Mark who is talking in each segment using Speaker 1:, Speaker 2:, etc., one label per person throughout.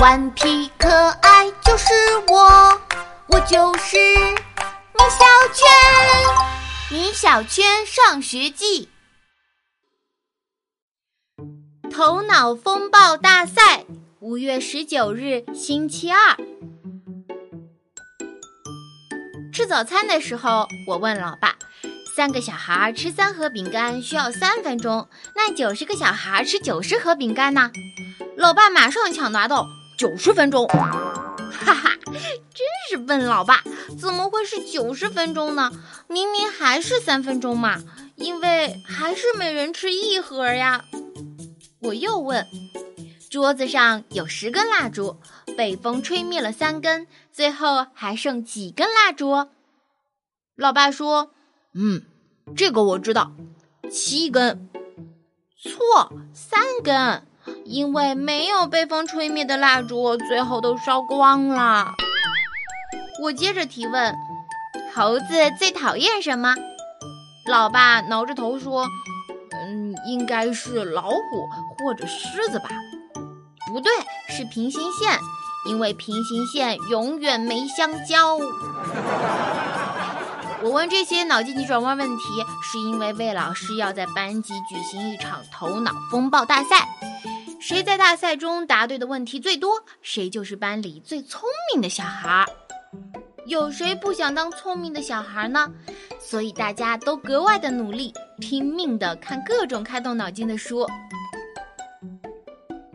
Speaker 1: 顽皮可爱就是我，我就是米小圈。米小圈上学记，头脑风暴大赛，五月十九日，星期二。吃早餐的时候，我问老爸：“三个小孩吃三盒饼干需要三分钟，那九十个小孩吃九十盒饼干呢？”老爸马上抢答道：“九十分钟。”哈哈，真是笨老爸！怎么会是九十分钟呢？明明还是三分钟嘛！因为还是每人吃一盒呀。我又问：“桌子上有十根蜡烛。”被风吹灭了三根，最后还剩几根蜡烛？老爸说：“嗯，这个我知道，七根。”错，三根，因为没有被风吹灭的蜡烛最后都烧光了。我接着提问：“猴子最讨厌什么？”老爸挠着头说：“嗯，应该是老虎或者狮子吧？”不对，是平行线。因为平行线永远没相交。我问这些脑筋急转弯问题，是因为魏老师要在班级举行一场头脑风暴大赛。谁在大赛中答对的问题最多，谁就是班里最聪明的小孩。有谁不想当聪明的小孩呢？所以大家都格外的努力，拼命的看各种开动脑筋的书。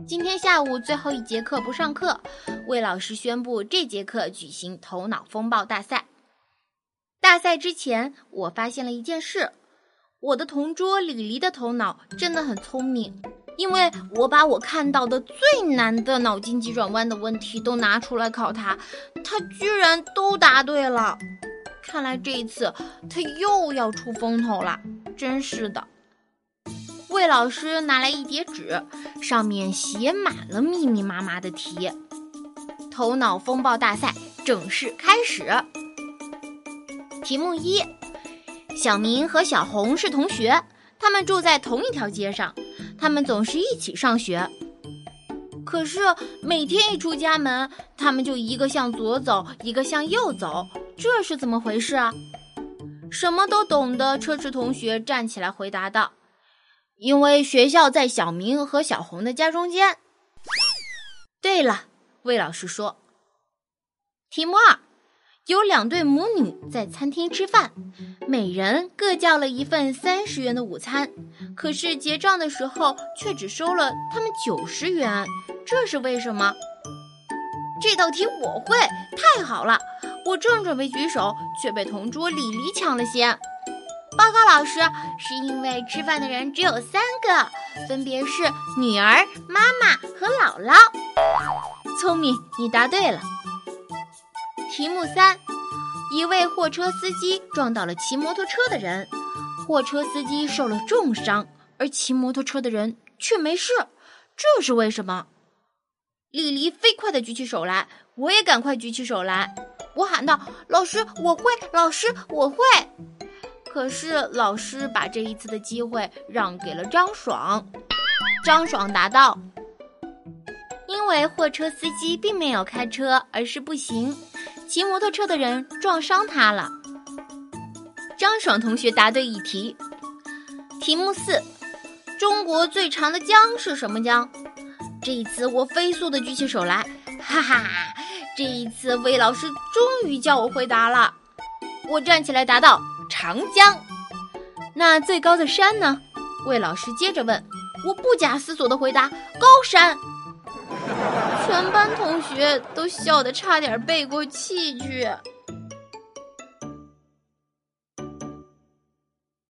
Speaker 1: 今天下午最后一节课不上课，魏老师宣布这节课举行头脑风暴大赛。大赛之前，我发现了一件事：我的同桌李黎的头脑真的很聪明，因为我把我看到的最难的脑筋急转弯的问题都拿出来考他，他居然都答对了。看来这一次他又要出风头了，真是的。魏老师拿来一叠纸，上面写满了密密麻麻的题。头脑风暴大赛正式开始。题目一：小明和小红是同学，他们住在同一条街上，他们总是一起上学。可是每天一出家门，他们就一个向左走，一个向右走，这是怎么回事啊？什么都懂的车迟同学站起来回答道。因为学校在小明和小红的家中间。对了，魏老师说，题目二，有两对母女在餐厅吃饭，每人各叫了一份三十元的午餐，可是结账的时候却只收了他们九十元，这是为什么？这道题我会，太好了！我正准备举手，却被同桌李黎抢了先。报告老师，是因为吃饭的人只有三个，分别是女儿、妈妈和姥姥。聪明，你答对了。题目三：一位货车司机撞到了骑摩托车的人，货车司机受了重伤，而骑摩托车的人却没事，这是为什么？李黎飞快地举起手来，我也赶快举起手来，我喊道：“老师，我会！老师，我会！”可是老师把这一次的机会让给了张爽。张爽答道：“因为货车司机并没有开车，而是步行，骑摩托车的人撞伤他了。”张爽同学答对一题。题目四：中国最长的江是什么江？这一次我飞速的举起手来，哈哈！这一次魏老师终于叫我回答了。我站起来答道。长江，那最高的山呢？魏老师接着问。我不假思索的回答：高山。全班同学都笑得差点背过气去。